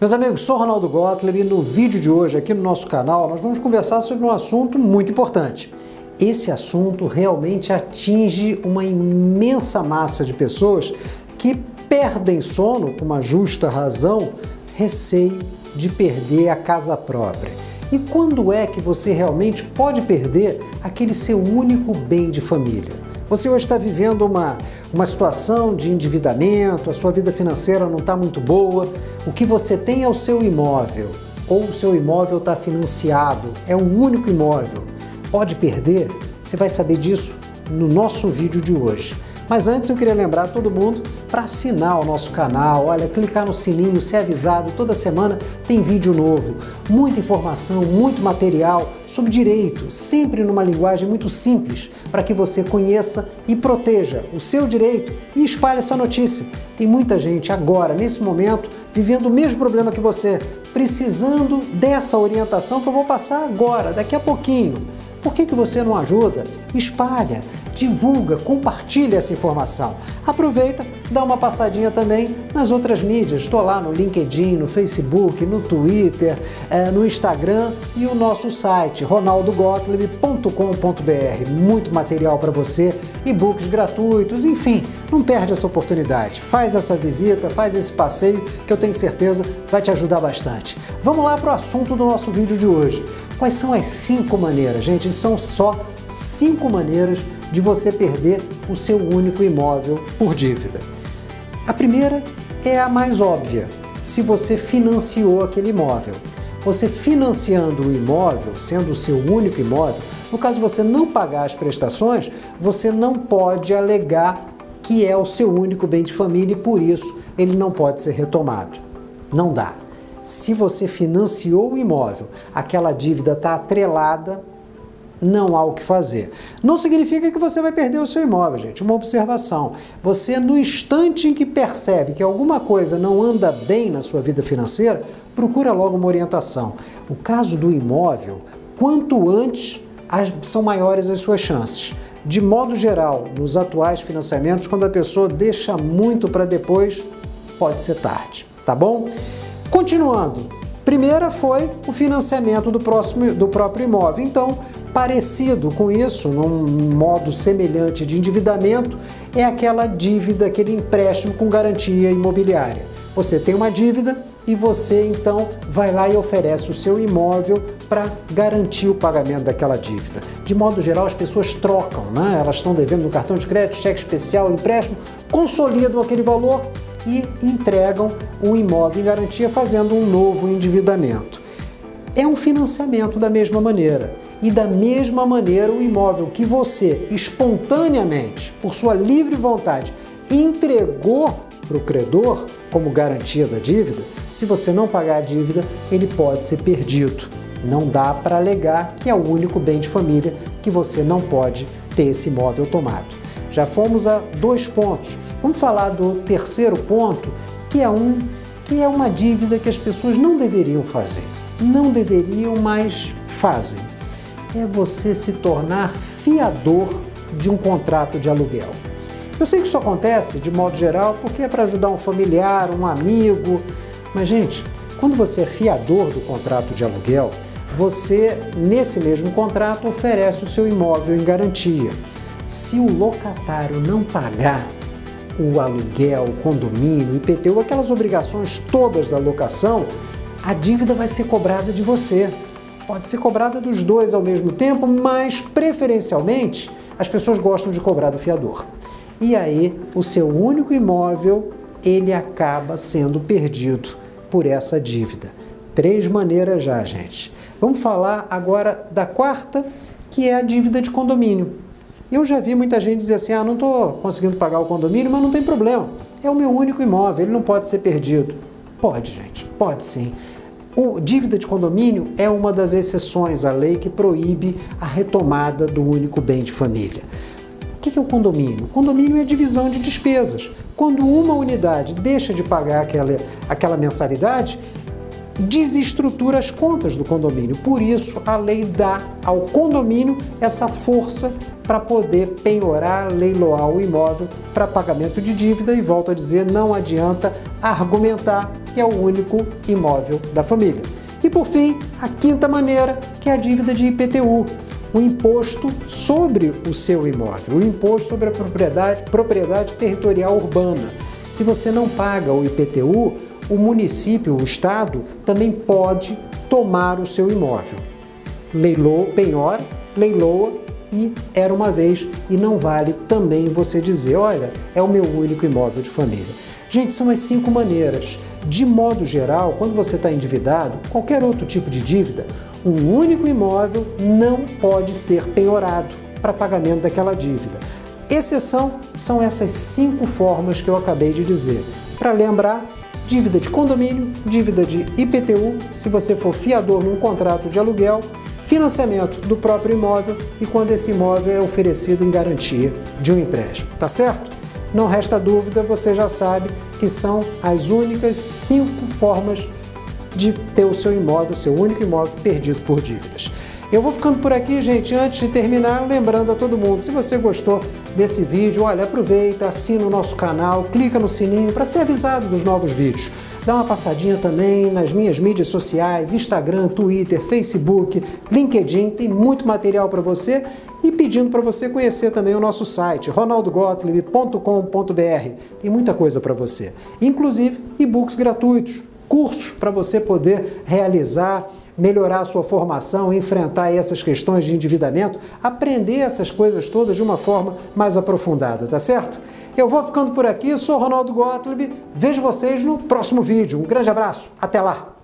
Meus amigos, sou Ronaldo Gottlieb e no vídeo de hoje aqui no nosso canal nós vamos conversar sobre um assunto muito importante. Esse assunto realmente atinge uma imensa massa de pessoas que perdem sono com uma justa razão, receio de perder a casa própria. E quando é que você realmente pode perder aquele seu único bem de família? Você hoje está vivendo uma, uma situação de endividamento, a sua vida financeira não está muito boa, o que você tem é o seu imóvel, ou o seu imóvel está financiado, é o único imóvel. Pode perder? Você vai saber disso no nosso vídeo de hoje. Mas antes eu queria lembrar todo mundo para assinar o nosso canal, olha, clicar no sininho, ser avisado, toda semana tem vídeo novo. Muita informação, muito material sobre direito, sempre numa linguagem muito simples, para que você conheça e proteja o seu direito e espalhe essa notícia. Tem muita gente agora, nesse momento, vivendo o mesmo problema que você, precisando dessa orientação que eu vou passar agora, daqui a pouquinho. Por que, que você não ajuda? Espalha divulga, compartilha essa informação. Aproveita, dá uma passadinha também nas outras mídias. Estou lá no LinkedIn, no Facebook, no Twitter, é, no Instagram e o nosso site ronaldogottlieb.com.br. Muito material para você, e-books gratuitos, enfim, não perde essa oportunidade. Faz essa visita, faz esse passeio que eu tenho certeza vai te ajudar bastante. Vamos lá para o assunto do nosso vídeo de hoje. Quais são as cinco maneiras? Gente, são só cinco maneiras de você perder o seu único imóvel por dívida. A primeira é a mais óbvia, se você financiou aquele imóvel. Você financiando o imóvel, sendo o seu único imóvel, no caso você não pagar as prestações, você não pode alegar que é o seu único bem de família e por isso ele não pode ser retomado. Não dá. Se você financiou o imóvel, aquela dívida está atrelada não há o que fazer. Não significa que você vai perder o seu imóvel, gente. Uma observação. Você, no instante em que percebe que alguma coisa não anda bem na sua vida financeira, procura logo uma orientação. O caso do imóvel, quanto antes são maiores as suas chances. De modo geral, nos atuais financiamentos, quando a pessoa deixa muito para depois, pode ser tarde, tá bom? Continuando, primeira foi o financiamento do, próximo, do próprio imóvel. Então, Parecido com isso, num modo semelhante de endividamento, é aquela dívida, aquele empréstimo com garantia imobiliária. Você tem uma dívida e você então vai lá e oferece o seu imóvel para garantir o pagamento daquela dívida. De modo geral, as pessoas trocam, né? elas estão devendo no cartão de crédito, cheque especial, empréstimo, consolidam aquele valor e entregam o imóvel em garantia, fazendo um novo endividamento. É um financiamento da mesma maneira. E da mesma maneira, o imóvel que você espontaneamente, por sua livre vontade, entregou para o credor como garantia da dívida, se você não pagar a dívida, ele pode ser perdido. Não dá para alegar que é o único bem de família que você não pode ter esse imóvel tomado. Já fomos a dois pontos. Vamos falar do terceiro ponto, que é um que é uma dívida que as pessoas não deveriam fazer. Não deveriam, mas fazem é você se tornar fiador de um contrato de aluguel. Eu sei que isso acontece de modo geral porque é para ajudar um familiar, um amigo, mas gente, quando você é fiador do contrato de aluguel, você, nesse mesmo contrato, oferece o seu imóvel em garantia. Se o locatário não pagar o aluguel, o condomínio, o IPTU, aquelas obrigações todas da locação, a dívida vai ser cobrada de você pode ser cobrada dos dois ao mesmo tempo, mas preferencialmente as pessoas gostam de cobrar do fiador. E aí o seu único imóvel ele acaba sendo perdido por essa dívida. Três maneiras já, gente. Vamos falar agora da quarta, que é a dívida de condomínio. Eu já vi muita gente dizer assim: ah, não estou conseguindo pagar o condomínio, mas não tem problema. É o meu único imóvel, ele não pode ser perdido. Pode, gente, pode sim. O dívida de condomínio é uma das exceções à lei que proíbe a retomada do único bem de família. O que é o condomínio? O condomínio é a divisão de despesas. Quando uma unidade deixa de pagar aquela, aquela mensalidade, desestrutura as contas do condomínio. Por isso, a lei dá ao condomínio essa força para poder penhorar, leiloar o imóvel para pagamento de dívida e volto a dizer, não adianta argumentar que é o único imóvel da família. E por fim, a quinta maneira, que é a dívida de IPTU, o imposto sobre o seu imóvel, o imposto sobre a propriedade, propriedade territorial urbana. Se você não paga o IPTU, o município, o estado, também pode tomar o seu imóvel. Leilou, penhora, leiloa e era uma vez e não vale também você dizer, olha, é o meu único imóvel de família. Gente, são as cinco maneiras. De modo geral, quando você está endividado, qualquer outro tipo de dívida, um único imóvel não pode ser penhorado para pagamento daquela dívida. Exceção são essas cinco formas que eu acabei de dizer. Para lembrar, dívida de condomínio, dívida de IPTU, se você for fiador num contrato de aluguel, financiamento do próprio imóvel e quando esse imóvel é oferecido em garantia de um empréstimo. Tá certo? Não resta dúvida, você já sabe que são as únicas cinco formas de ter o seu imóvel, o seu único imóvel perdido por dívidas. Eu vou ficando por aqui, gente. Antes de terminar, lembrando a todo mundo, se você gostou desse vídeo, olha, aproveita, assina o nosso canal, clica no sininho para ser avisado dos novos vídeos. Dá uma passadinha também nas minhas mídias sociais, Instagram, Twitter, Facebook, LinkedIn, tem muito material para você e pedindo para você conhecer também o nosso site, ronaldogottlieb.com.br. Tem muita coisa para você, inclusive e-books gratuitos, cursos para você poder realizar melhorar a sua formação, enfrentar essas questões de endividamento, aprender essas coisas todas de uma forma mais aprofundada, tá certo? Eu vou ficando por aqui, sou Ronaldo Gottlieb, vejo vocês no próximo vídeo. Um grande abraço, até lá!